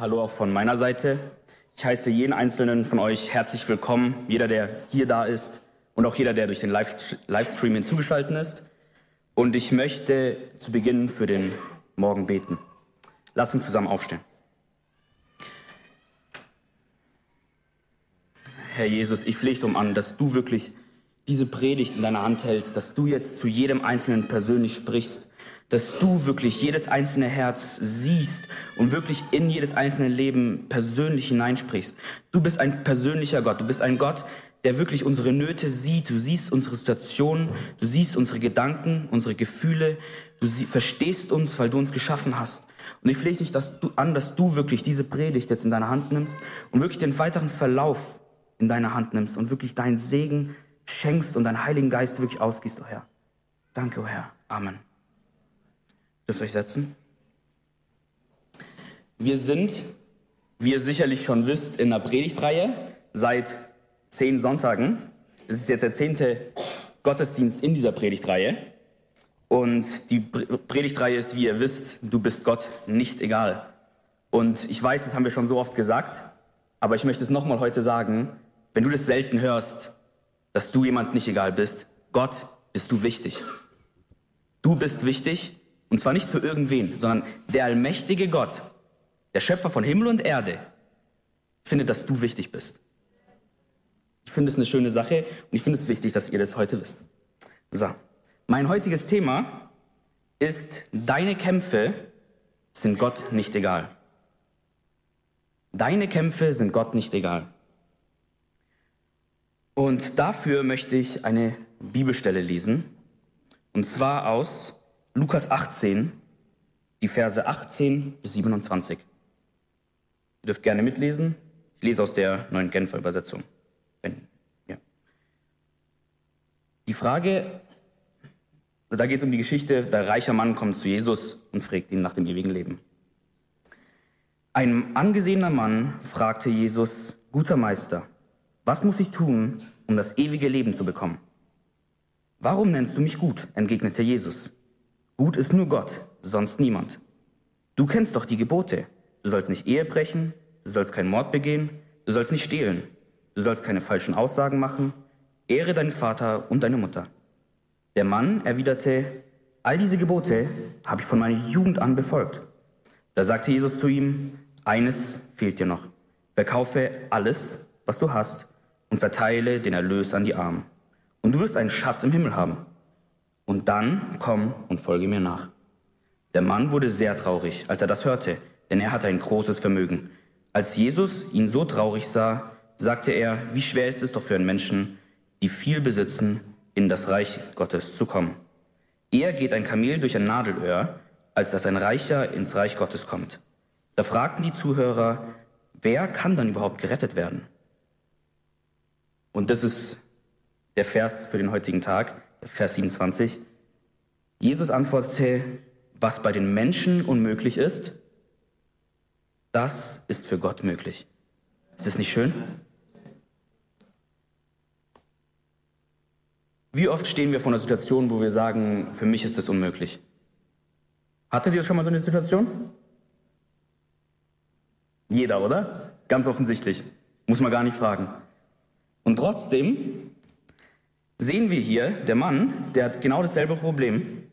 Hallo auch von meiner Seite. Ich heiße jeden einzelnen von euch herzlich willkommen, jeder, der hier da ist und auch jeder, der durch den Livestream hinzugeschaltet ist. Und ich möchte zu Beginn für den Morgen beten. Lass uns zusammen aufstehen. Herr Jesus, ich flehe um an, dass du wirklich diese Predigt in deiner Hand hältst, dass du jetzt zu jedem Einzelnen persönlich sprichst, dass du wirklich jedes einzelne Herz siehst und wirklich in jedes einzelne Leben persönlich hineinsprichst. Du bist ein persönlicher Gott, du bist ein Gott, der wirklich unsere Nöte sieht, du siehst unsere Situationen, du siehst unsere Gedanken, unsere Gefühle, du sie, verstehst uns, weil du uns geschaffen hast. Und ich flehe dich dass du, an, dass du wirklich diese Predigt jetzt in deine Hand nimmst und wirklich den weiteren Verlauf in deine Hand nimmst und wirklich deinen Segen schenkst und deinen Heiligen Geist wirklich ausgießt, oh Herr. Danke, oh Herr. Amen. Dürft euch setzen? Wir sind, wie ihr sicherlich schon wisst, in der Predigtreihe seit zehn Sonntagen. Es ist jetzt der zehnte Gottesdienst in dieser Predigtreihe. Und die Predigtreihe ist, wie ihr wisst, du bist Gott nicht egal. Und ich weiß, das haben wir schon so oft gesagt, aber ich möchte es nochmal heute sagen, wenn du das selten hörst, dass du jemand nicht egal bist, Gott bist du wichtig. Du bist wichtig und zwar nicht für irgendwen, sondern der allmächtige Gott, der Schöpfer von Himmel und Erde, findet, dass du wichtig bist. Ich finde es eine schöne Sache und ich finde es wichtig, dass ihr das heute wisst. So, mein heutiges Thema ist, deine Kämpfe sind Gott nicht egal. Deine Kämpfe sind Gott nicht egal. Und dafür möchte ich eine Bibelstelle lesen, und zwar aus Lukas 18, die Verse 18 bis 27. Ihr dürft gerne mitlesen. Ich lese aus der neuen Genfer Übersetzung. Ja. Die Frage, da geht es um die Geschichte, der reiche Mann kommt zu Jesus und fragt ihn nach dem ewigen Leben. Ein angesehener Mann fragte Jesus, guter Meister, was muss ich tun, um das ewige Leben zu bekommen? Warum nennst du mich gut? entgegnete Jesus. Gut ist nur Gott, sonst niemand. Du kennst doch die Gebote. Du sollst nicht Ehe brechen, du sollst keinen Mord begehen, du sollst nicht stehlen, du sollst keine falschen Aussagen machen, ehre deinen Vater und deine Mutter. Der Mann erwiderte, all diese Gebote habe ich von meiner Jugend an befolgt. Da sagte Jesus zu ihm, eines fehlt dir noch. Verkaufe alles, was du hast, und verteile den Erlös an die Armen. Und du wirst einen Schatz im Himmel haben. Und dann komm und folge mir nach. Der Mann wurde sehr traurig, als er das hörte, denn er hatte ein großes Vermögen. Als Jesus ihn so traurig sah, sagte er, wie schwer ist es doch für einen Menschen, die viel besitzen, in das Reich Gottes zu kommen. Eher geht ein Kamel durch ein Nadelöhr, als dass ein Reicher ins Reich Gottes kommt. Da fragten die Zuhörer, wer kann dann überhaupt gerettet werden? Und das ist der Vers für den heutigen Tag. Vers 27. Jesus antwortete, was bei den Menschen unmöglich ist, das ist für Gott möglich. Ist das nicht schön? Wie oft stehen wir vor einer Situation, wo wir sagen, für mich ist das unmöglich? Hattet ihr schon mal so eine Situation? Jeder, oder? Ganz offensichtlich. Muss man gar nicht fragen. Und trotzdem sehen wir hier, der Mann, der hat genau dasselbe Problem.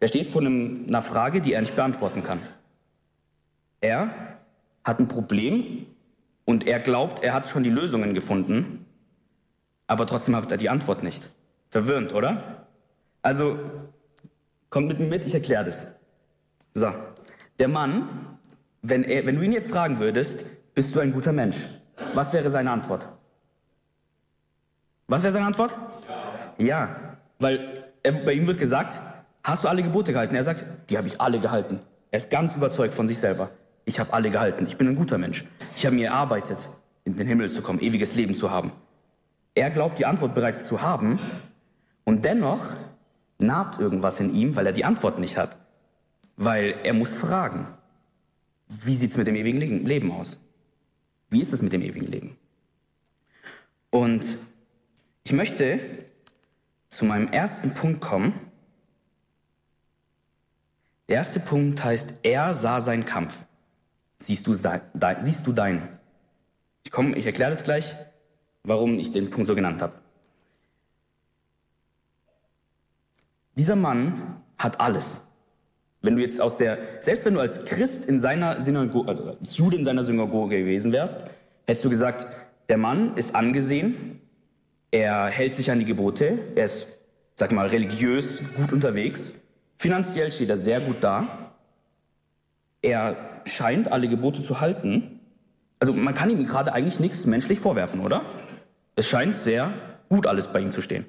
Der steht vor einem, einer Frage, die er nicht beantworten kann. Er hat ein Problem und er glaubt, er hat schon die Lösungen gefunden, aber trotzdem hat er die Antwort nicht. Verwirrend, oder? Also, kommt mit mir mit, ich erkläre das. So, der Mann, wenn, er, wenn du ihn jetzt fragen würdest, bist du ein guter Mensch? Was wäre seine Antwort? Was wäre seine Antwort? Ja, weil er, bei ihm wird gesagt, hast du alle Gebote gehalten? Er sagt, die habe ich alle gehalten. Er ist ganz überzeugt von sich selber. Ich habe alle gehalten. Ich bin ein guter Mensch. Ich habe mir erarbeitet, in den Himmel zu kommen, ewiges Leben zu haben. Er glaubt, die Antwort bereits zu haben und dennoch naht irgendwas in ihm, weil er die Antwort nicht hat. Weil er muss fragen, wie sieht's mit dem ewigen Leben aus? Wie ist es mit dem ewigen Leben? Und ich möchte zu meinem ersten Punkt kommen. Der erste Punkt heißt, er sah seinen Kampf. siehst du, dein, siehst du dein? Ich komme, ich erkläre das gleich, warum ich den Punkt so genannt habe. Dieser Mann hat alles. Wenn du jetzt aus der, selbst wenn du als Christ in seiner Synagoge, also als Jude in seiner Synagoge gewesen wärst, hättest du gesagt, der Mann ist angesehen, er hält sich an die Gebote, er ist, sag mal, religiös gut unterwegs, finanziell steht er sehr gut da, er scheint alle Gebote zu halten. Also man kann ihm gerade eigentlich nichts menschlich vorwerfen, oder? Es scheint sehr gut alles bei ihm zu stehen.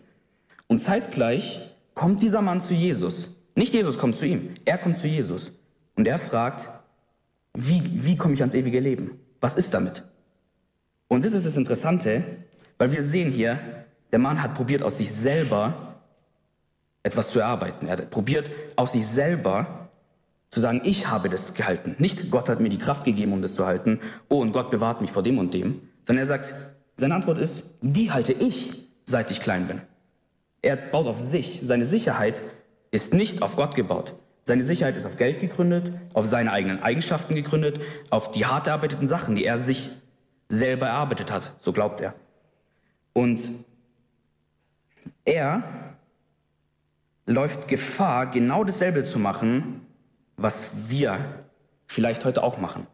Und zeitgleich kommt dieser Mann zu Jesus. Nicht Jesus kommt zu ihm, er kommt zu Jesus. Und er fragt, wie, wie komme ich ans ewige Leben? Was ist damit? Und das ist das Interessante, weil wir sehen hier, der Mann hat probiert aus sich selber etwas zu erarbeiten. Er hat probiert aus sich selber zu sagen, ich habe das gehalten. Nicht Gott hat mir die Kraft gegeben, um das zu halten. Oh, und Gott bewahrt mich vor dem und dem. Sondern er sagt, seine Antwort ist, die halte ich, seit ich klein bin. Er baut auf sich. Seine Sicherheit ist nicht auf Gott gebaut. Seine Sicherheit ist auf Geld gegründet, auf seine eigenen Eigenschaften gegründet, auf die hart erarbeiteten Sachen, die er sich selber erarbeitet hat, so glaubt er. Und er läuft Gefahr, genau dasselbe zu machen, was wir vielleicht heute auch machen.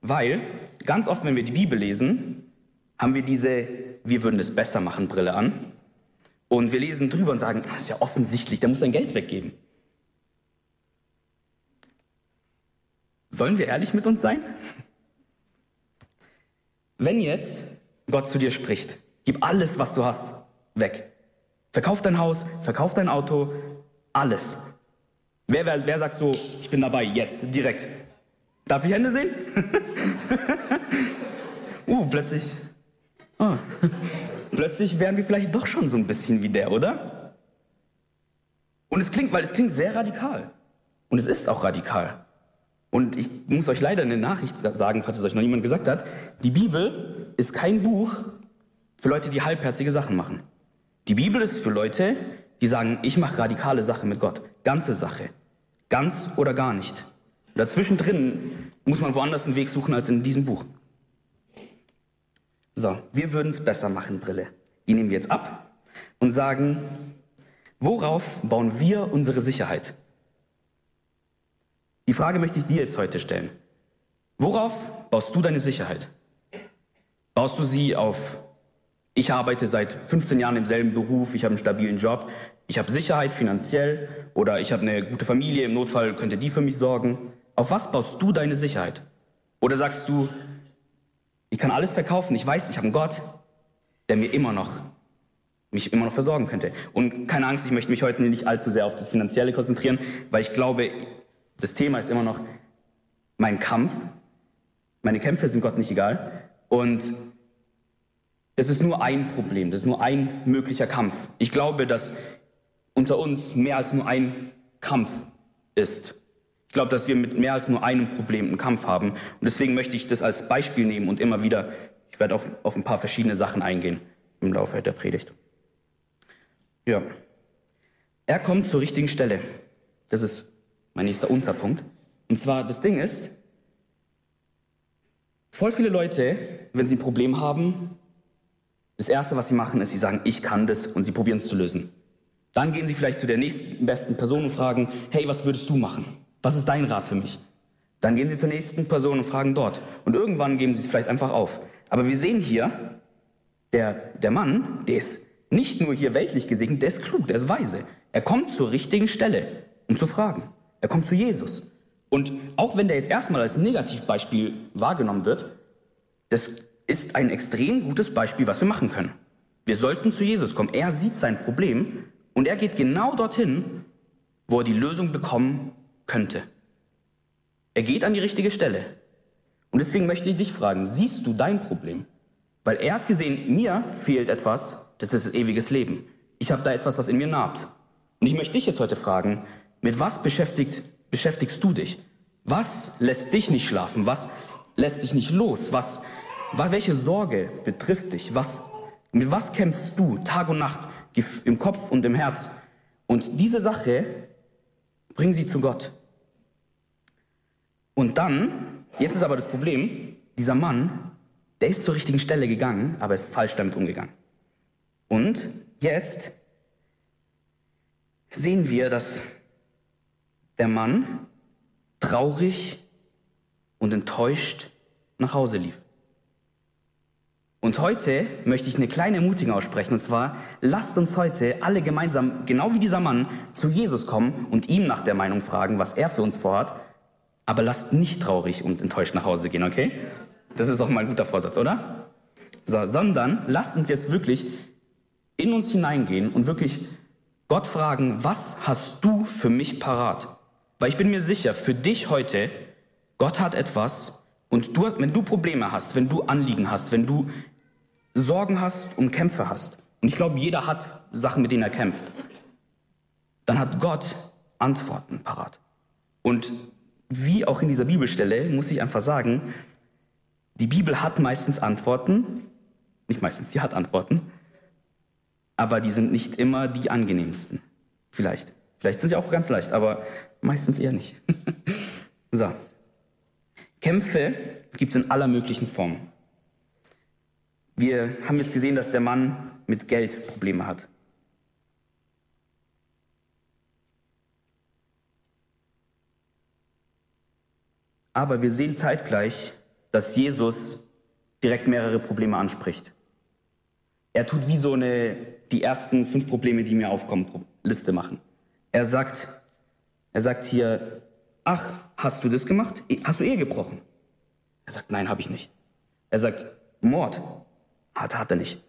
Weil ganz oft, wenn wir die Bibel lesen, haben wir diese Wir würden es besser machen Brille an und wir lesen drüber und sagen, das ist ja offensichtlich, der muss sein Geld weggeben. Sollen wir ehrlich mit uns sein? Wenn jetzt Gott zu dir spricht, gib alles, was du hast, weg. Verkauf dein Haus, verkauf dein Auto, alles. Wer, wer, wer sagt so, ich bin dabei, jetzt, direkt? Darf ich Hände sehen? uh, plötzlich. Oh. Plötzlich wären wir vielleicht doch schon so ein bisschen wie der, oder? Und es klingt, weil es klingt sehr radikal. Und es ist auch radikal. Und ich muss euch leider eine Nachricht sagen, falls es euch noch niemand gesagt hat. Die Bibel ist kein Buch für Leute, die halbherzige Sachen machen. Die Bibel ist für Leute, die sagen, ich mache radikale Sachen mit Gott. Ganze Sache. Ganz oder gar nicht. Dazwischen drin muss man woanders einen Weg suchen als in diesem Buch. So, wir würden es besser machen, Brille. Die nehmen wir jetzt ab und sagen, worauf bauen wir unsere Sicherheit? Die Frage möchte ich dir jetzt heute stellen. Worauf baust du deine Sicherheit? Baust du sie auf, ich arbeite seit 15 Jahren im selben Beruf, ich habe einen stabilen Job, ich habe Sicherheit finanziell oder ich habe eine gute Familie, im Notfall könnte die für mich sorgen. Auf was baust du deine Sicherheit? Oder sagst du, ich kann alles verkaufen. Ich weiß, ich habe einen Gott, der mir immer noch mich immer noch versorgen könnte. Und keine Angst, ich möchte mich heute nicht allzu sehr auf das Finanzielle konzentrieren, weil ich glaube, das Thema ist immer noch mein Kampf. Meine Kämpfe sind Gott nicht egal. Und das ist nur ein Problem, das ist nur ein möglicher Kampf. Ich glaube, dass unter uns mehr als nur ein Kampf ist glaube, dass wir mit mehr als nur einem Problem einen Kampf haben. Und deswegen möchte ich das als Beispiel nehmen und immer wieder, ich werde auf, auf ein paar verschiedene Sachen eingehen im Laufe der Predigt. Ja. Er kommt zur richtigen Stelle. Das ist mein nächster Unterpunkt. Und zwar, das Ding ist, voll viele Leute, wenn sie ein Problem haben, das Erste, was sie machen, ist, sie sagen, ich kann das und sie probieren es zu lösen. Dann gehen sie vielleicht zu der nächsten besten Person und fragen, hey, was würdest du machen? Was ist dein Rat für mich? Dann gehen Sie zur nächsten Person und fragen dort. Und irgendwann geben Sie es vielleicht einfach auf. Aber wir sehen hier, der, der Mann, der ist nicht nur hier weltlich gesegnet, der ist klug, der ist weise. Er kommt zur richtigen Stelle, um zu fragen. Er kommt zu Jesus. Und auch wenn der jetzt erstmal als Negativbeispiel wahrgenommen wird, das ist ein extrem gutes Beispiel, was wir machen können. Wir sollten zu Jesus kommen. Er sieht sein Problem und er geht genau dorthin, wo er die Lösung bekommen könnte. Er geht an die richtige Stelle. Und deswegen möchte ich dich fragen, siehst du dein Problem? Weil er hat gesehen, mir fehlt etwas, das ist das ewiges Leben. Ich habe da etwas, was in mir naht. Und ich möchte dich jetzt heute fragen, mit was beschäftigt, beschäftigst du dich? Was lässt dich nicht schlafen? Was lässt dich nicht los? Was, welche Sorge betrifft dich? Was, mit was kämpfst du Tag und Nacht im Kopf und im Herz? Und diese Sache Bring sie zu Gott. Und dann Jetzt ist aber das Problem, dieser Mann, der ist zur richtigen Stelle gegangen, aber ist falsch damit umgegangen. Und jetzt sehen wir, dass der Mann traurig und enttäuscht nach Hause lief. Und heute möchte ich eine kleine Ermutigung aussprechen, und zwar, lasst uns heute alle gemeinsam, genau wie dieser Mann, zu Jesus kommen und ihm nach der Meinung fragen, was er für uns vorhat, aber lasst nicht traurig und enttäuscht nach Hause gehen, okay? Das ist doch mal ein guter Vorsatz, oder? So, sondern lasst uns jetzt wirklich in uns hineingehen und wirklich Gott fragen, was hast du für mich parat? Weil ich bin mir sicher, für dich heute, Gott hat etwas und du hast, wenn du Probleme hast, wenn du Anliegen hast, wenn du Sorgen hast und Kämpfe hast, und ich glaube, jeder hat Sachen, mit denen er kämpft, dann hat Gott Antworten parat. Und wie auch in dieser Bibelstelle muss ich einfach sagen, die Bibel hat meistens Antworten, nicht meistens, sie hat Antworten, aber die sind nicht immer die angenehmsten. Vielleicht. Vielleicht sind sie auch ganz leicht, aber meistens eher nicht. so. Kämpfe gibt es in aller möglichen Formen. Wir haben jetzt gesehen, dass der Mann mit Geld Probleme hat. Aber wir sehen zeitgleich, dass Jesus direkt mehrere Probleme anspricht. Er tut wie so eine, die ersten fünf Probleme, die mir aufkommen, Liste machen. Er sagt, er sagt hier, ach, hast du das gemacht? Hast du Ehe gebrochen? Er sagt, nein, habe ich nicht. Er sagt, Mord? Hat, hat er nicht.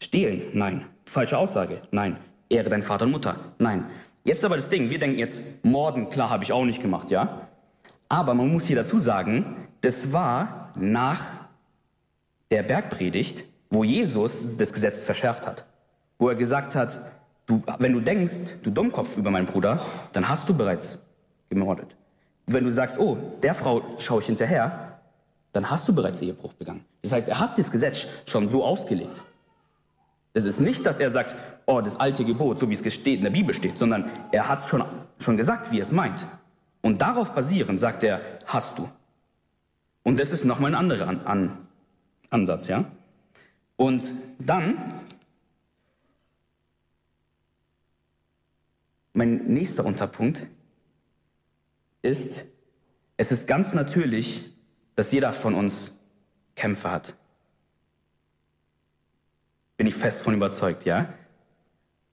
Stehlen? Nein. Falsche Aussage? Nein. Ehre deinen Vater und Mutter? Nein. Jetzt aber das Ding, wir denken jetzt, Morden, klar, habe ich auch nicht gemacht, ja? Aber man muss hier dazu sagen, das war nach der Bergpredigt, wo Jesus das Gesetz verschärft hat. Wo er gesagt hat, du, wenn du denkst, du Dummkopf über meinen Bruder, dann hast du bereits gemordet. Wenn du sagst, oh, der Frau schaue ich hinterher, dann hast du bereits Ehebruch begangen. Das heißt, er hat das Gesetz schon so ausgelegt. Es ist nicht, dass er sagt, oh, das alte Gebot, so wie es in der Bibel steht, sondern er hat es schon, schon gesagt, wie er es meint. Und darauf basierend sagt er, hast du. Und das ist nochmal ein anderer An An Ansatz, ja? Und dann, mein nächster Unterpunkt ist, es ist ganz natürlich, dass jeder von uns Kämpfe hat. Bin ich fest von überzeugt, ja?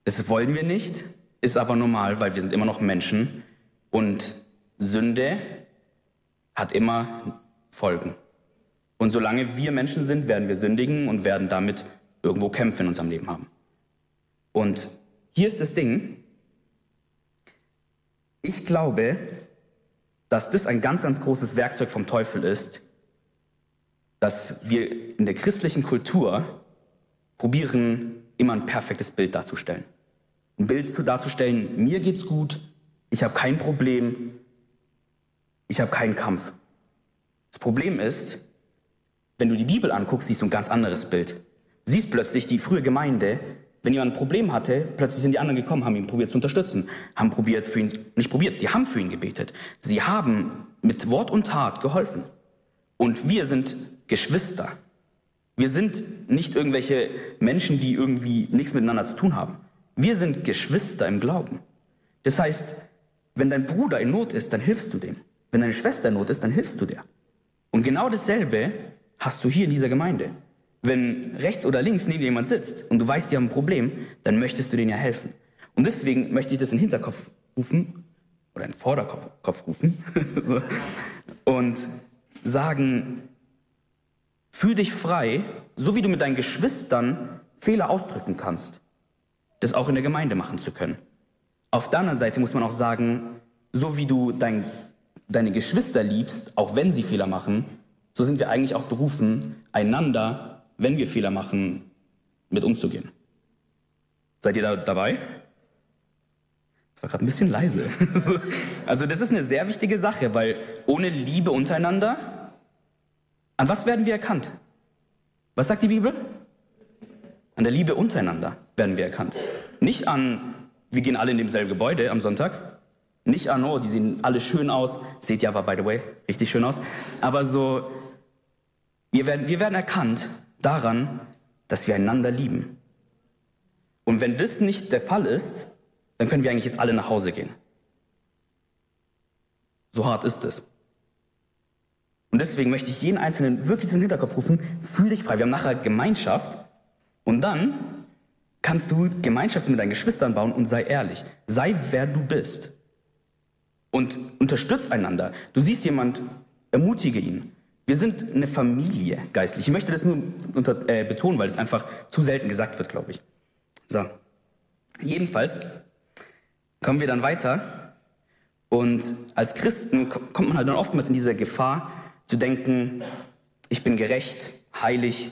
Das wollen wir nicht, ist aber normal, weil wir sind immer noch Menschen und Sünde hat immer Folgen. Und solange wir Menschen sind, werden wir sündigen und werden damit irgendwo Kämpfe in unserem Leben haben. Und hier ist das Ding. Ich glaube, dass das ein ganz, ganz großes Werkzeug vom Teufel ist, dass wir in der christlichen Kultur probieren, immer ein perfektes Bild darzustellen. Ein Bild darzustellen, mir geht's gut, ich habe kein Problem, ich habe keinen Kampf. Das Problem ist, wenn du die Bibel anguckst, siehst du ein ganz anderes Bild. Du siehst plötzlich die frühe Gemeinde, wenn jemand ein Problem hatte, plötzlich sind die anderen gekommen, haben ihn probiert zu unterstützen, haben probiert für ihn, nicht probiert, die haben für ihn gebetet. Sie haben mit Wort und Tat geholfen. Und wir sind Geschwister. Wir sind nicht irgendwelche Menschen, die irgendwie nichts miteinander zu tun haben. Wir sind Geschwister im Glauben. Das heißt, wenn dein Bruder in Not ist, dann hilfst du dem. Wenn deine Schwester in Not ist, dann hilfst du der. Und genau dasselbe hast du hier in dieser Gemeinde. Wenn rechts oder links neben jemand sitzt und du weißt, die haben ein Problem, dann möchtest du denen ja helfen. Und deswegen möchte ich das in den Hinterkopf rufen oder in den Vorderkopf rufen so, und sagen, fühl dich frei, so wie du mit deinen Geschwistern Fehler ausdrücken kannst, das auch in der Gemeinde machen zu können. Auf der anderen Seite muss man auch sagen, so wie du dein deine Geschwister liebst, auch wenn sie Fehler machen, so sind wir eigentlich auch berufen, einander, wenn wir Fehler machen, mit umzugehen. Seid ihr da dabei? Das war gerade ein bisschen leise. also das ist eine sehr wichtige Sache, weil ohne Liebe untereinander, an was werden wir erkannt? Was sagt die Bibel? An der Liebe untereinander werden wir erkannt. Nicht an, wir gehen alle in demselben Gebäude am Sonntag, Nicht, ah no, die sehen alle schön aus. Seht ja aber, by the way, richtig schön aus. Aber so, wir werden, wir werden erkannt daran, dass wir einander lieben. Und wenn das nicht der Fall ist, dann können wir eigentlich jetzt alle nach Hause gehen. So hart ist es. Und deswegen möchte ich jeden Einzelnen wirklich in den Hinterkopf rufen, fühl dich frei. Wir haben nachher Gemeinschaft und dann kannst du Gemeinschaft mit deinen Geschwistern bauen und sei ehrlich. Sei wer du bist. Und unterstützt einander. Du siehst jemand, ermutige ihn. Wir sind eine Familie geistlich. Ich möchte das nur unter, äh, betonen, weil es einfach zu selten gesagt wird, glaube ich. So. Jedenfalls kommen wir dann weiter. Und als Christen kommt man halt dann oftmals in diese Gefahr, zu denken, ich bin gerecht, heilig,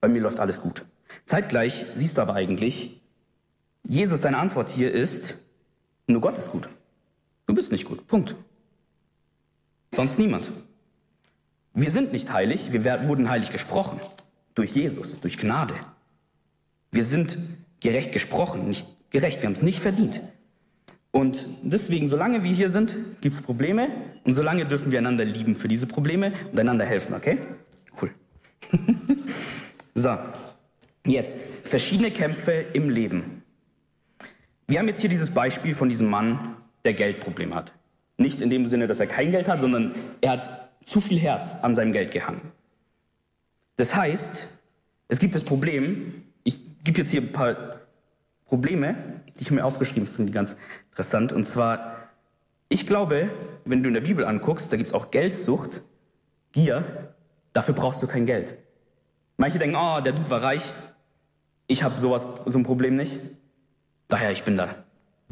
bei mir läuft alles gut. Zeitgleich siehst du aber eigentlich, Jesus, deine Antwort hier ist, nur Gott ist gut. Du bist nicht gut. Punkt. Sonst niemand. Wir sind nicht heilig, wir wurden heilig gesprochen. Durch Jesus, durch Gnade. Wir sind gerecht gesprochen, nicht gerecht. Wir haben es nicht verdient. Und deswegen, solange wir hier sind, gibt es Probleme und solange dürfen wir einander lieben für diese Probleme und einander helfen, okay? Cool. so, jetzt verschiedene Kämpfe im Leben. Wir haben jetzt hier dieses Beispiel von diesem Mann, der Geldprobleme hat. Nicht in dem Sinne, dass er kein Geld hat, sondern er hat zu viel Herz an seinem Geld gehangen. Das heißt, es gibt das Problem, ich gebe jetzt hier ein paar Probleme, die ich mir aufgeschrieben finde, ganz interessant. Und zwar, ich glaube, wenn du in der Bibel anguckst, da gibt es auch Geldsucht, Gier, dafür brauchst du kein Geld. Manche denken, oh, der Dude war reich, ich habe sowas, so ein Problem nicht. Daher, ich bin da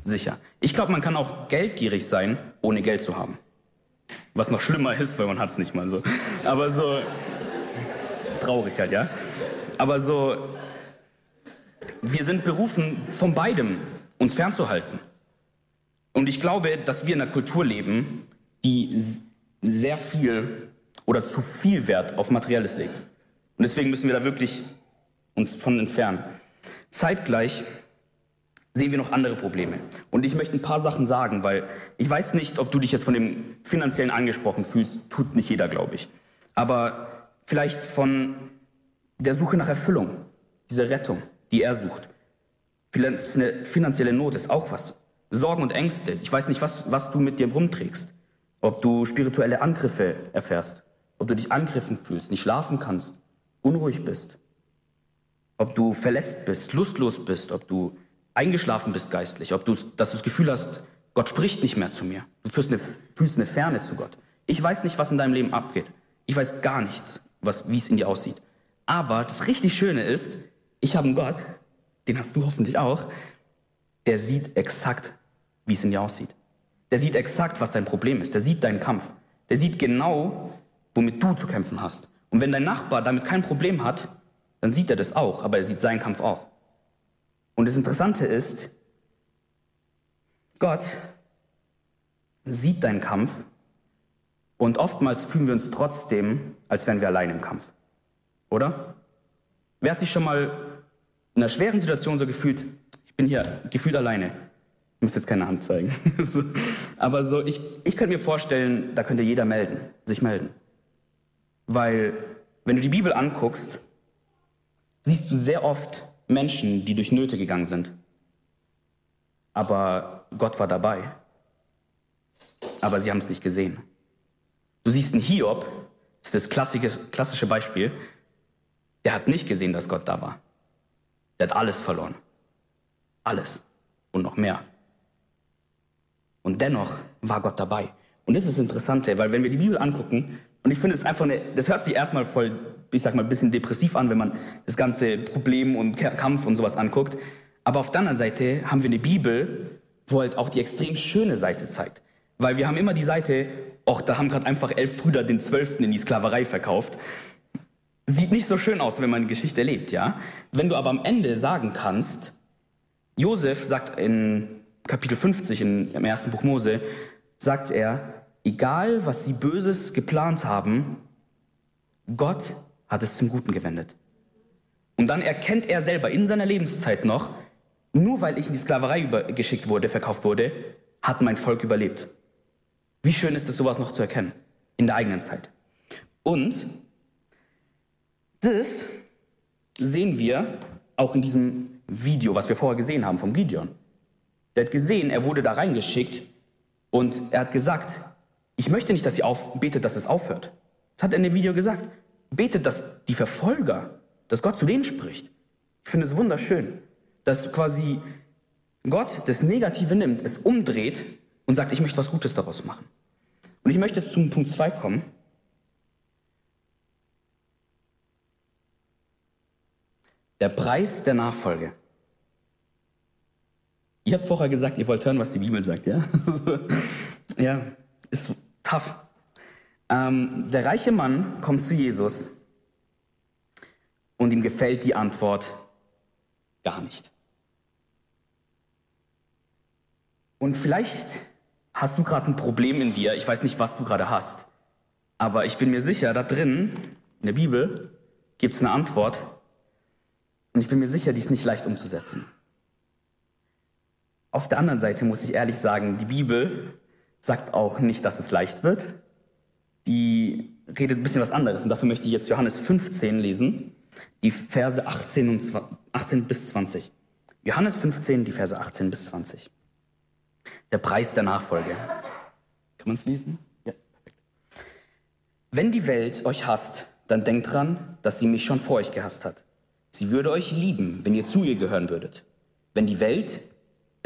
sicher. Ich glaube, man kann auch geldgierig sein, ohne Geld zu haben. Was noch schlimmer ist, weil man hat es nicht mal so. Aber so traurig halt, ja. Aber so, wir sind berufen, von beidem uns fernzuhalten. Und ich glaube, dass wir in einer Kultur leben, die sehr viel oder zu viel Wert auf Materielles legt. Und deswegen müssen wir da wirklich uns von entfernen. Zeitgleich sehen wir noch andere Probleme. Und ich möchte ein paar Sachen sagen, weil ich weiß nicht, ob du dich jetzt von dem Finanziellen angesprochen fühlst. Tut nicht jeder, glaube ich. Aber vielleicht von der Suche nach Erfüllung, dieser Rettung die er sucht. Finanzielle Not ist auch was. Sorgen und Ängste. Ich weiß nicht, was, was du mit dir rumträgst. Ob du spirituelle Angriffe erfährst. Ob du dich angegriffen fühlst, nicht schlafen kannst, unruhig bist. Ob du verletzt bist, lustlos bist, ob du eingeschlafen bist geistlich, ob du, dass du das Gefühl hast, Gott spricht nicht mehr zu mir. Du fühlst eine, fühlst eine Ferne zu Gott. Ich weiß nicht, was in deinem Leben abgeht. Ich weiß gar nichts, was, wie es in dir aussieht. Aber das richtig Schöne ist, ich habe einen Gott, den hast du hoffentlich auch, der sieht exakt, wie es in dir aussieht. Der sieht exakt, was dein Problem ist. Der sieht deinen Kampf. Der sieht genau, womit du zu kämpfen hast. Und wenn dein Nachbar damit kein Problem hat, dann sieht er das auch, aber er sieht seinen Kampf auch. Und das Interessante ist, Gott sieht deinen Kampf und oftmals fühlen wir uns trotzdem, als wären wir allein im Kampf. Oder? Wer hat sich schon mal in einer schweren Situation so gefühlt, ich bin hier gefühlt alleine? Ich muss jetzt keine Hand zeigen. Aber so, ich, ich könnte mir vorstellen, da könnte jeder melden, sich melden. Weil, wenn du die Bibel anguckst, siehst du sehr oft Menschen, die durch Nöte gegangen sind. Aber Gott war dabei. Aber sie haben es nicht gesehen. Du siehst einen Hiob, das ist das klassische, klassische Beispiel, der hat nicht gesehen, dass Gott da war. Der hat alles verloren. Alles. Und noch mehr. Und dennoch war Gott dabei. Und das ist das Interessante, weil wenn wir die Bibel angucken, und ich finde es einfach eine, das hört sich erstmal voll, ich sag mal, ein bisschen depressiv an, wenn man das ganze Problem und Kampf und sowas anguckt. Aber auf der anderen Seite haben wir eine Bibel, wo halt auch die extrem schöne Seite zeigt. Weil wir haben immer die Seite, ach, da haben gerade einfach elf Brüder den Zwölften in die Sklaverei verkauft. Sieht nicht so schön aus, wenn man eine Geschichte erlebt, ja? Wenn du aber am Ende sagen kannst, Josef sagt in Kapitel 50 in, im ersten Buch Mose, sagt er, egal was sie Böses geplant haben, Gott hat es zum Guten gewendet. Und dann erkennt er selber in seiner Lebenszeit noch, nur weil ich in die Sklaverei geschickt wurde, verkauft wurde, hat mein Volk überlebt. Wie schön ist es, sowas noch zu erkennen in der eigenen Zeit. Und das sehen wir auch in diesem Video, was wir vorher gesehen haben vom Gideon. Der hat gesehen, er wurde da reingeschickt und er hat gesagt, ich möchte nicht, dass ihr betet, dass es aufhört. Das hat er in dem Video gesagt. Betet, dass die Verfolger, dass Gott zu denen spricht. Ich finde es wunderschön, dass quasi Gott das Negative nimmt, es umdreht und sagt, ich möchte was Gutes daraus machen. Und ich möchte jetzt zum Punkt 2 kommen. Der Preis der Nachfolge. Ihr habt vorher gesagt, ihr wollt hören, was die Bibel sagt, ja? ja, ist tough. Ähm, der reiche Mann kommt zu Jesus und ihm gefällt die Antwort gar nicht. Und vielleicht hast du gerade ein Problem in dir. Ich weiß nicht, was du gerade hast. Aber ich bin mir sicher, da drin, in der Bibel, gibt es eine Antwort. Und ich bin mir sicher, die ist nicht leicht umzusetzen. Auf der anderen Seite muss ich ehrlich sagen, die Bibel sagt auch nicht, dass es leicht wird. Die redet ein bisschen was anderes. Und dafür möchte ich jetzt Johannes 15 lesen, die Verse 18, und 20, 18 bis 20. Johannes 15, die Verse 18 bis 20. Der Preis der Nachfolge. Kann man es lesen? Ja, perfekt. Wenn die Welt euch hasst, dann denkt dran, dass sie mich schon vor euch gehasst hat. Sie würde euch lieben, wenn ihr zu ihr gehören würdet. Wenn die Welt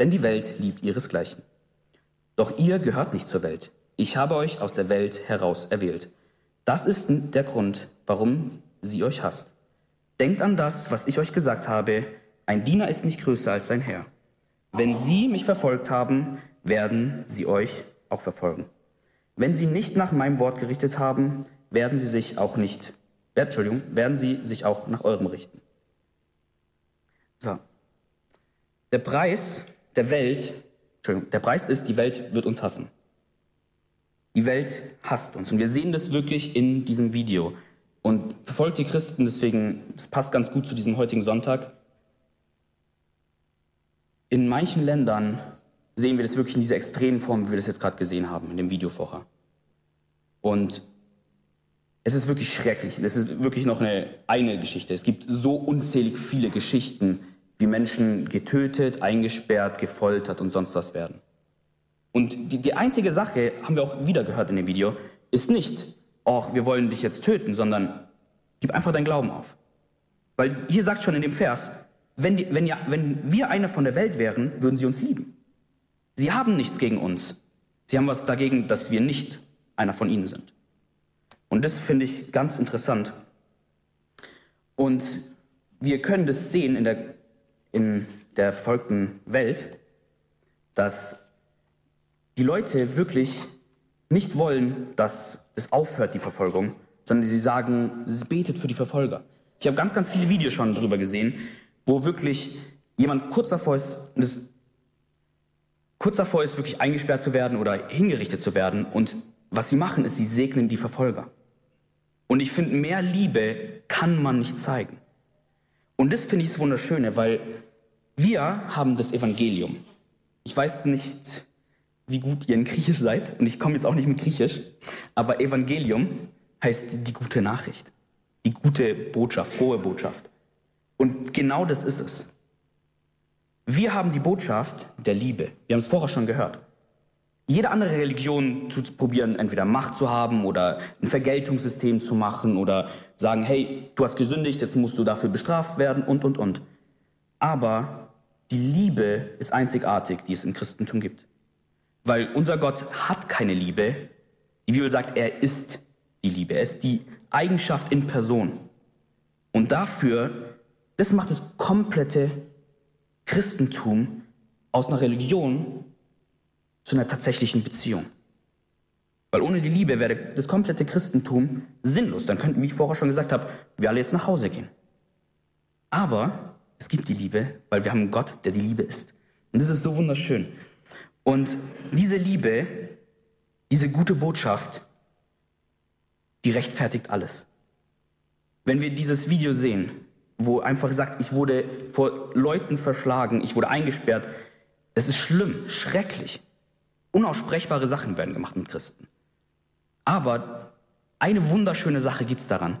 denn die Welt liebt ihresgleichen. Doch ihr gehört nicht zur Welt. Ich habe euch aus der Welt heraus erwählt. Das ist der Grund, warum sie euch hasst. Denkt an das, was ich euch gesagt habe. Ein Diener ist nicht größer als sein Herr. Wenn sie mich verfolgt haben, werden sie euch auch verfolgen. Wenn sie nicht nach meinem Wort gerichtet haben, werden sie sich auch nicht, Entschuldigung, werden sie sich auch nach eurem richten. So. Der Preis der Welt, der Preis ist, die Welt wird uns hassen. Die Welt hasst uns. Und wir sehen das wirklich in diesem Video. Und verfolgt die Christen, deswegen, es passt ganz gut zu diesem heutigen Sonntag. In manchen Ländern sehen wir das wirklich in dieser extremen Form, wie wir das jetzt gerade gesehen haben, in dem Video vorher. Und es ist wirklich schrecklich. Es ist wirklich noch eine, eine Geschichte. Es gibt so unzählig viele Geschichten, wie Menschen getötet, eingesperrt, gefoltert und sonst was werden. Und die, die einzige Sache, haben wir auch wieder gehört in dem Video, ist nicht, oh, wir wollen dich jetzt töten, sondern gib einfach deinen Glauben auf. Weil hier sagt schon in dem Vers, wenn, die, wenn, ja, wenn wir einer von der Welt wären, würden sie uns lieben. Sie haben nichts gegen uns. Sie haben was dagegen, dass wir nicht einer von ihnen sind. Und das finde ich ganz interessant. Und wir können das sehen in der in der folgten Welt, dass die Leute wirklich nicht wollen, dass es aufhört, die Verfolgung, sondern sie sagen, betet für die Verfolger. Ich habe ganz, ganz viele Videos schon darüber gesehen, wo wirklich jemand kurz davor ist, kurz davor ist, wirklich eingesperrt zu werden oder hingerichtet zu werden. Und was sie machen, ist, sie segnen die Verfolger. Und ich finde, mehr Liebe kann man nicht zeigen. Und das finde ich das Wunderschöne, weil wir haben das Evangelium. Ich weiß nicht, wie gut ihr in Griechisch seid, und ich komme jetzt auch nicht mit Griechisch, aber Evangelium heißt die gute Nachricht, die gute Botschaft, frohe Botschaft. Und genau das ist es. Wir haben die Botschaft der Liebe. Wir haben es vorher schon gehört. Jede andere Religion zu probieren, entweder Macht zu haben oder ein Vergeltungssystem zu machen oder sagen, hey, du hast gesündigt, jetzt musst du dafür bestraft werden und, und, und. Aber die Liebe ist einzigartig, die es im Christentum gibt. Weil unser Gott hat keine Liebe. Die Bibel sagt, er ist die Liebe. Er ist die Eigenschaft in Person. Und dafür, das macht das komplette Christentum aus einer Religion zu einer tatsächlichen Beziehung. Weil ohne die Liebe wäre das komplette Christentum sinnlos. Dann könnten, wie ich vorher schon gesagt habe, wir alle jetzt nach Hause gehen. Aber es gibt die Liebe, weil wir haben einen Gott, der die Liebe ist. Und das ist so wunderschön. Und diese Liebe, diese gute Botschaft, die rechtfertigt alles. Wenn wir dieses Video sehen, wo einfach sagt, ich wurde vor Leuten verschlagen, ich wurde eingesperrt, das ist schlimm, schrecklich. Unaussprechbare Sachen werden gemacht mit Christen. Aber eine wunderschöne Sache gibt's daran.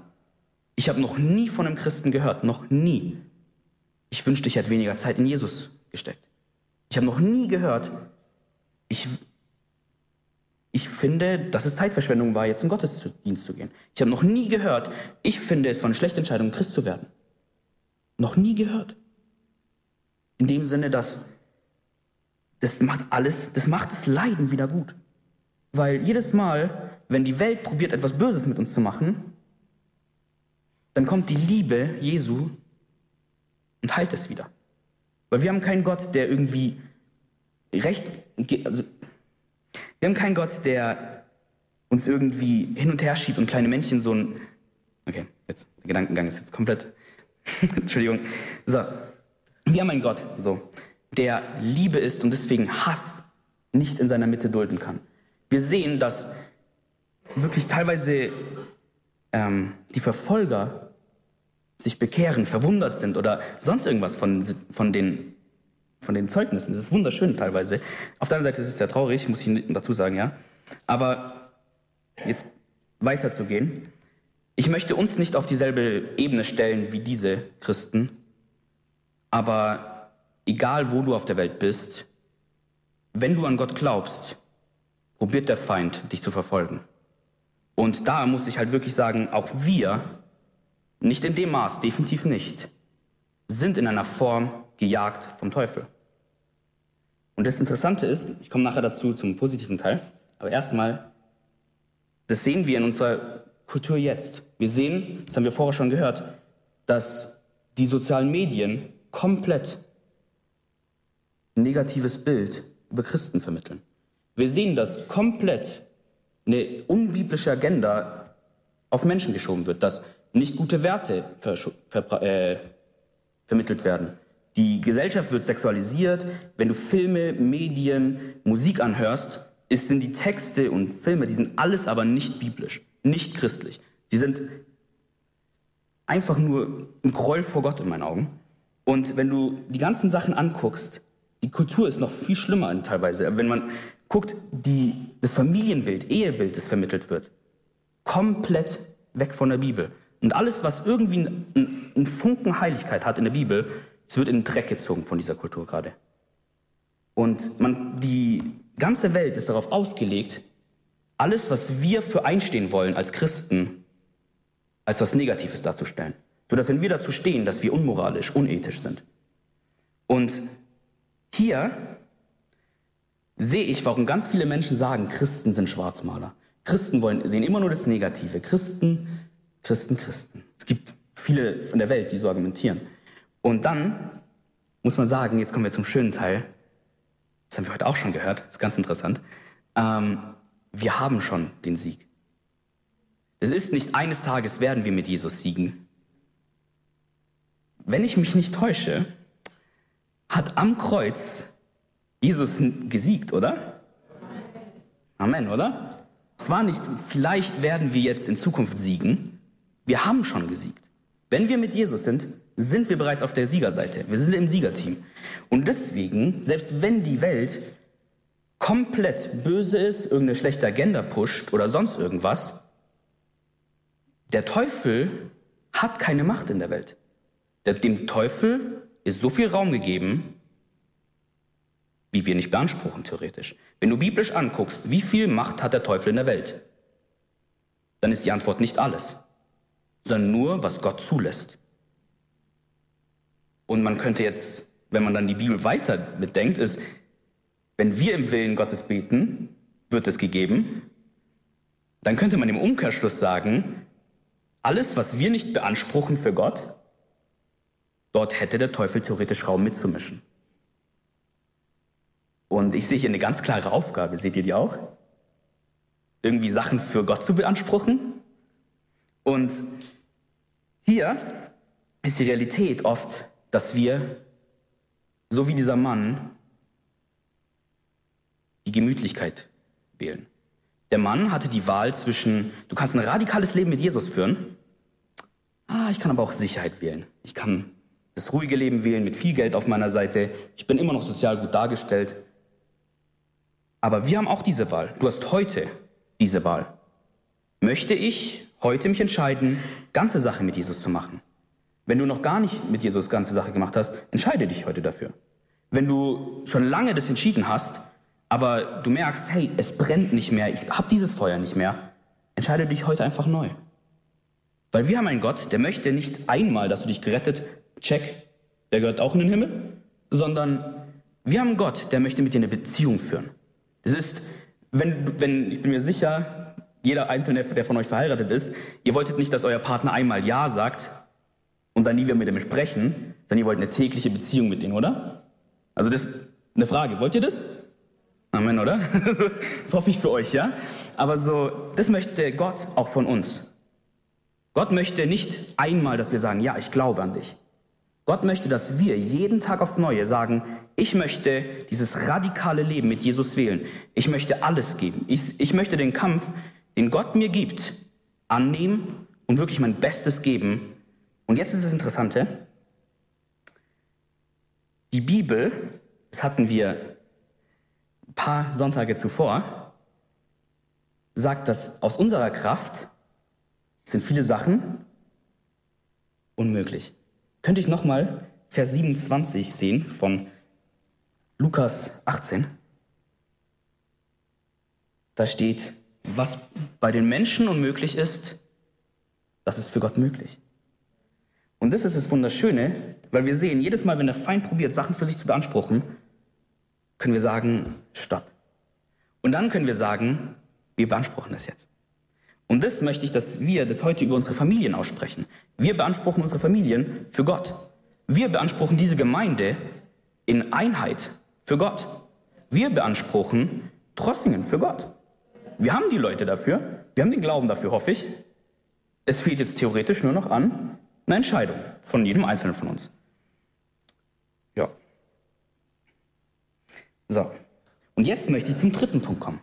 Ich habe noch nie von einem Christen gehört, noch nie. Ich wünschte, ich hätte weniger Zeit in Jesus gesteckt. Ich habe noch nie gehört, ich, ich finde, dass es Zeitverschwendung war, jetzt in Gottesdienst zu gehen. Ich habe noch nie gehört, ich finde, es war eine schlechte Entscheidung, Christ zu werden. Noch nie gehört. In dem Sinne, dass das macht alles, das macht das Leiden wieder gut. Weil jedes Mal, wenn die Welt probiert, etwas Böses mit uns zu machen, dann kommt die Liebe Jesu und heilt es wieder. Weil wir haben keinen Gott, der irgendwie recht, also wir haben keinen Gott, der uns irgendwie hin und her schiebt und kleine Männchen so ein, okay, jetzt, der Gedankengang ist jetzt komplett, Entschuldigung. So, wir haben einen Gott, so, der Liebe ist und deswegen Hass nicht in seiner Mitte dulden kann. Wir sehen, dass wirklich teilweise ähm, die Verfolger sich bekehren, verwundert sind oder sonst irgendwas von, von, den, von den Zeugnissen. Das ist wunderschön teilweise. Auf der anderen Seite ist es ja traurig, muss ich dazu sagen, ja. Aber jetzt weiterzugehen. Ich möchte uns nicht auf dieselbe Ebene stellen wie diese Christen, aber egal wo du auf der Welt bist, wenn du an Gott glaubst, probiert der Feind, dich zu verfolgen. Und da muss ich halt wirklich sagen, auch wir nicht in dem Maß, definitiv nicht. Sind in einer Form gejagt vom Teufel. Und das Interessante ist, ich komme nachher dazu zum positiven Teil, aber erstmal, das sehen wir in unserer Kultur jetzt. Wir sehen, das haben wir vorher schon gehört, dass die sozialen Medien komplett negatives Bild über Christen vermitteln. Wir sehen, dass komplett eine unbiblische Agenda auf Menschen geschoben wird, dass nicht gute Werte äh, vermittelt werden. Die Gesellschaft wird sexualisiert. Wenn du Filme, Medien, Musik anhörst, sind die Texte und Filme, die sind alles aber nicht biblisch, nicht christlich. Die sind einfach nur ein Groll vor Gott in meinen Augen. Und wenn du die ganzen Sachen anguckst, die Kultur ist noch viel schlimmer teilweise. Wenn man guckt, die, das Familienbild, Ehebild, das vermittelt wird, komplett weg von der Bibel. Und alles, was irgendwie einen, einen Funken Heiligkeit hat in der Bibel, es wird in den Dreck gezogen von dieser Kultur gerade. Und man, die ganze Welt ist darauf ausgelegt, alles, was wir für einstehen wollen als Christen, als was Negatives darzustellen. So dass wenn wir dazu stehen, dass wir unmoralisch, unethisch sind. Und hier sehe ich, warum ganz viele Menschen sagen, Christen sind Schwarzmaler. Christen wollen, sehen immer nur das Negative. Christen Christen, Christen. Es gibt viele von der Welt, die so argumentieren. Und dann muss man sagen, jetzt kommen wir zum schönen Teil. Das haben wir heute auch schon gehört, ist ganz interessant. Ähm, wir haben schon den Sieg. Es ist nicht eines Tages werden wir mit Jesus siegen. Wenn ich mich nicht täusche, hat am Kreuz Jesus gesiegt, oder? Amen, oder? Es war nicht, vielleicht werden wir jetzt in Zukunft siegen, wir haben schon gesiegt. Wenn wir mit Jesus sind, sind wir bereits auf der Siegerseite. Wir sind im Siegerteam. Und deswegen, selbst wenn die Welt komplett böse ist, irgendeine schlechte Agenda pusht oder sonst irgendwas, der Teufel hat keine Macht in der Welt. Dem Teufel ist so viel Raum gegeben, wie wir nicht beanspruchen, theoretisch. Wenn du biblisch anguckst, wie viel Macht hat der Teufel in der Welt, dann ist die Antwort nicht alles sondern nur, was Gott zulässt. Und man könnte jetzt, wenn man dann die Bibel weiter mitdenkt, ist, wenn wir im Willen Gottes beten, wird es gegeben, dann könnte man im Umkehrschluss sagen, alles, was wir nicht beanspruchen für Gott, dort hätte der Teufel theoretisch Raum mitzumischen. Und ich sehe hier eine ganz klare Aufgabe, seht ihr die auch? Irgendwie Sachen für Gott zu beanspruchen und hier ist die Realität oft, dass wir, so wie dieser Mann, die Gemütlichkeit wählen. Der Mann hatte die Wahl zwischen, du kannst ein radikales Leben mit Jesus führen, ah, ich kann aber auch Sicherheit wählen. Ich kann das ruhige Leben wählen mit viel Geld auf meiner Seite. Ich bin immer noch sozial gut dargestellt. Aber wir haben auch diese Wahl. Du hast heute diese Wahl. Möchte ich heute mich entscheiden, ganze Sache mit Jesus zu machen? Wenn du noch gar nicht mit Jesus ganze Sache gemacht hast, entscheide dich heute dafür. Wenn du schon lange das entschieden hast, aber du merkst, hey, es brennt nicht mehr, ich habe dieses Feuer nicht mehr, entscheide dich heute einfach neu. Weil wir haben einen Gott, der möchte nicht einmal, dass du dich gerettet, check, der gehört auch in den Himmel, sondern wir haben einen Gott, der möchte mit dir eine Beziehung führen. Das ist, wenn, wenn, ich bin mir sicher, jeder Einzelne, der von euch verheiratet ist, ihr wolltet nicht, dass euer Partner einmal Ja sagt und dann nie wieder mit dem sprechen, sondern ihr wollt eine tägliche Beziehung mit ihm, oder? Also das ist eine Frage. Wollt ihr das? Amen, oder? das hoffe ich für euch, ja? Aber so, das möchte Gott auch von uns. Gott möchte nicht einmal, dass wir sagen, ja, ich glaube an dich. Gott möchte, dass wir jeden Tag aufs Neue sagen, ich möchte dieses radikale Leben mit Jesus wählen. Ich möchte alles geben. Ich, ich möchte den Kampf, den Gott mir gibt, annehmen und wirklich mein Bestes geben. Und jetzt ist das Interessante. Die Bibel, das hatten wir ein paar Sonntage zuvor, sagt, dass aus unserer Kraft sind viele Sachen unmöglich. Könnte ich nochmal Vers 27 sehen von Lukas 18? Da steht, was bei den Menschen unmöglich ist, das ist für Gott möglich. Und das ist das Wunderschöne, weil wir sehen, jedes Mal, wenn der Feind probiert, Sachen für sich zu beanspruchen, können wir sagen, stopp. Und dann können wir sagen, wir beanspruchen das jetzt. Und das möchte ich, dass wir das heute über unsere Familien aussprechen. Wir beanspruchen unsere Familien für Gott. Wir beanspruchen diese Gemeinde in Einheit für Gott. Wir beanspruchen Trossingen für Gott. Wir haben die Leute dafür, wir haben den Glauben dafür, hoffe ich. Es fehlt jetzt theoretisch nur noch an eine Entscheidung von jedem Einzelnen von uns. Ja. So. Und jetzt möchte ich zum dritten Punkt kommen.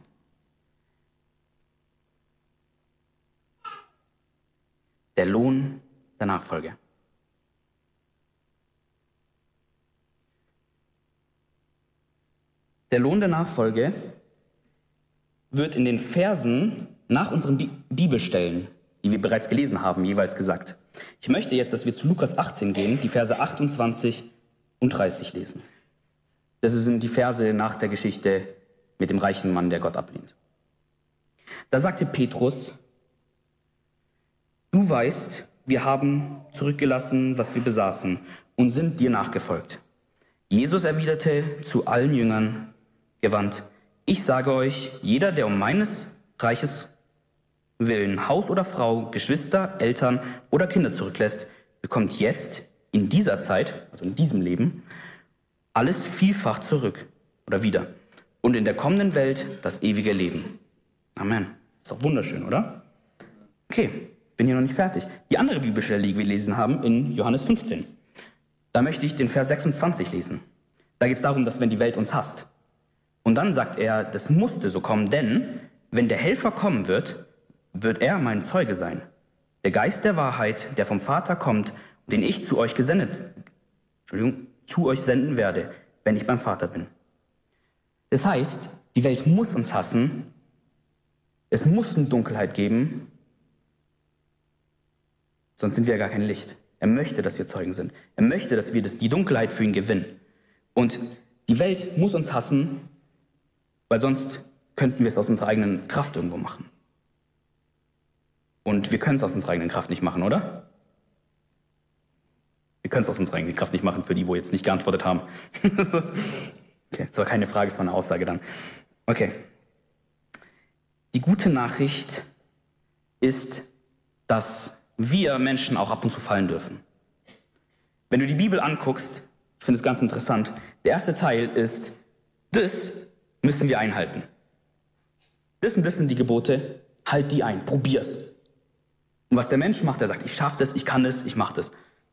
Der Lohn der Nachfolge. Der Lohn der Nachfolge wird in den Versen nach unseren Bibelstellen, die wir bereits gelesen haben, jeweils gesagt. Ich möchte jetzt, dass wir zu Lukas 18 gehen, die Verse 28 und 30 lesen. Das sind die Verse nach der Geschichte mit dem reichen Mann, der Gott ablehnt. Da sagte Petrus, Du weißt, wir haben zurückgelassen, was wir besaßen und sind dir nachgefolgt. Jesus erwiderte zu allen Jüngern gewandt, ich sage euch, jeder, der um meines Reiches willen Haus oder Frau, Geschwister, Eltern oder Kinder zurücklässt, bekommt jetzt in dieser Zeit, also in diesem Leben, alles vielfach zurück oder wieder und in der kommenden Welt das ewige Leben. Amen. Ist doch wunderschön, oder? Okay, bin hier noch nicht fertig. Die andere Bibelstelle, die wir gelesen haben, in Johannes 15. Da möchte ich den Vers 26 lesen. Da geht es darum, dass wenn die Welt uns hasst. Und dann sagt er, das musste so kommen, denn wenn der Helfer kommen wird, wird er mein Zeuge sein. Der Geist der Wahrheit, der vom Vater kommt, den ich zu euch gesendet, Entschuldigung, zu euch senden werde, wenn ich beim Vater bin. Das heißt, die Welt muss uns hassen, es muss eine Dunkelheit geben, Sonst sind wir ja gar kein Licht. Er möchte, dass wir Zeugen sind. Er möchte, dass wir die Dunkelheit für ihn gewinnen. Und die Welt muss uns hassen, weil sonst könnten wir es aus unserer eigenen Kraft irgendwo machen. Und wir können es aus unserer eigenen Kraft nicht machen, oder? Wir können es aus unserer eigenen Kraft nicht machen, für die, wo jetzt nicht geantwortet haben. okay, das war keine Frage, es war eine Aussage dann. Okay. Die gute Nachricht ist, dass wir Menschen auch ab und zu fallen dürfen. Wenn du die Bibel anguckst, ich finde es ganz interessant, der erste Teil ist, das müssen wir einhalten. Das und das sind die Gebote, halt die ein, probier's. Und was der Mensch macht, er sagt, ich schaff das, ich kann es, ich mach das.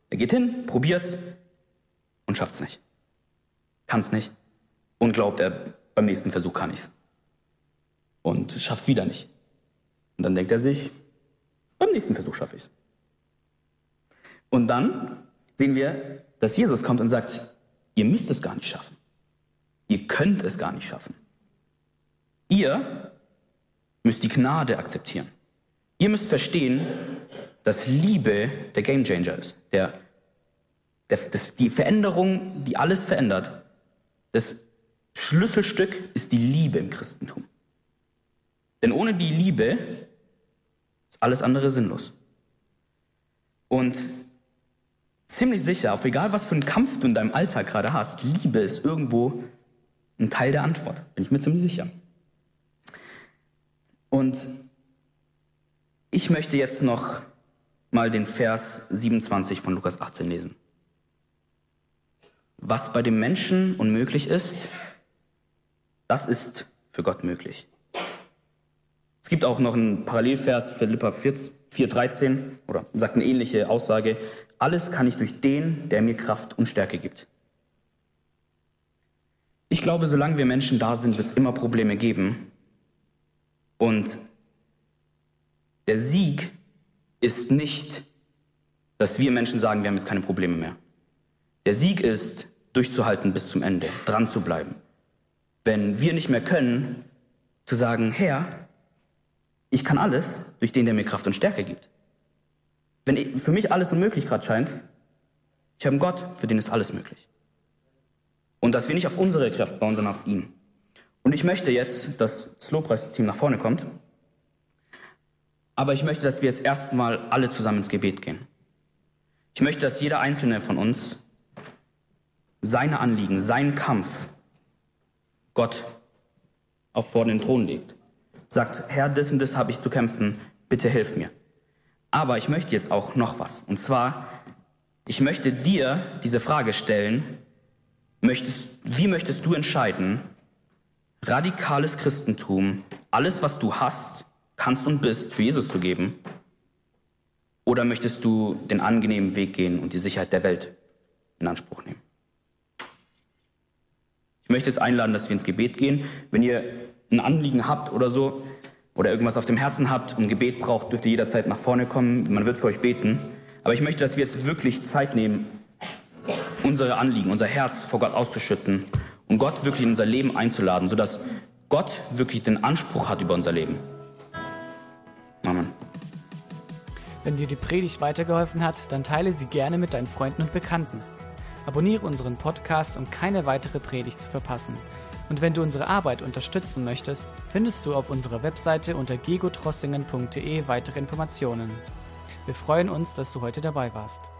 Er geht hin, probiert's und schafft's nicht. Kann's nicht. Und glaubt, er beim nächsten Versuch kann ich's. Und schafft's wieder nicht. Und dann denkt er sich, beim nächsten Versuch schaffe ich es. Und dann sehen wir, dass Jesus kommt und sagt, ihr müsst es gar nicht schaffen. Ihr könnt es gar nicht schaffen. Ihr müsst die Gnade akzeptieren. Ihr müsst verstehen, dass Liebe der Gamechanger ist. Der, der, das, die Veränderung, die alles verändert. Das Schlüsselstück ist die Liebe im Christentum. Denn ohne die Liebe ist alles andere sinnlos. Und ziemlich sicher, auf egal was für einen Kampf du in deinem Alltag gerade hast, Liebe ist irgendwo ein Teil der Antwort. Bin ich mir ziemlich sicher. Und ich möchte jetzt noch mal den Vers 27 von Lukas 18 lesen. Was bei dem Menschen unmöglich ist, das ist für Gott möglich. Es gibt auch noch einen Parallelvers, Philippa 4,13, oder sagt eine ähnliche Aussage. Alles kann ich durch den, der mir Kraft und Stärke gibt. Ich glaube, solange wir Menschen da sind, wird es immer Probleme geben. Und der Sieg ist nicht, dass wir Menschen sagen, wir haben jetzt keine Probleme mehr. Der Sieg ist, durchzuhalten bis zum Ende, dran zu bleiben. Wenn wir nicht mehr können, zu sagen, Herr, ich kann alles durch den, der mir Kraft und Stärke gibt. Wenn für mich alles unmöglich gerade scheint, ich habe einen Gott, für den ist alles möglich. Und dass wir nicht auf unsere Kraft bauen, sondern auf ihn. Und ich möchte jetzt, dass das Lobpreisteam nach vorne kommt. Aber ich möchte, dass wir jetzt erstmal alle zusammen ins Gebet gehen. Ich möchte, dass jeder einzelne von uns seine Anliegen, seinen Kampf Gott auf vor den Thron legt. Sagt, Herr, das und das habe ich zu kämpfen, bitte hilf mir. Aber ich möchte jetzt auch noch was. Und zwar, ich möchte dir diese Frage stellen, möchtest, wie möchtest du entscheiden, radikales Christentum, alles, was du hast, kannst und bist, für Jesus zu geben? Oder möchtest du den angenehmen Weg gehen und die Sicherheit der Welt in Anspruch nehmen? Ich möchte jetzt einladen, dass wir ins Gebet gehen. Wenn ihr ein Anliegen habt oder so, oder irgendwas auf dem Herzen habt und Gebet braucht, dürft ihr jederzeit nach vorne kommen. Man wird für euch beten. Aber ich möchte, dass wir jetzt wirklich Zeit nehmen, unsere Anliegen, unser Herz vor Gott auszuschütten und Gott wirklich in unser Leben einzuladen, sodass Gott wirklich den Anspruch hat über unser Leben. Amen. Wenn dir die Predigt weitergeholfen hat, dann teile sie gerne mit deinen Freunden und Bekannten. Abonniere unseren Podcast, um keine weitere Predigt zu verpassen. Und wenn du unsere Arbeit unterstützen möchtest, findest du auf unserer Webseite unter gegotrossingen.de weitere Informationen. Wir freuen uns, dass du heute dabei warst.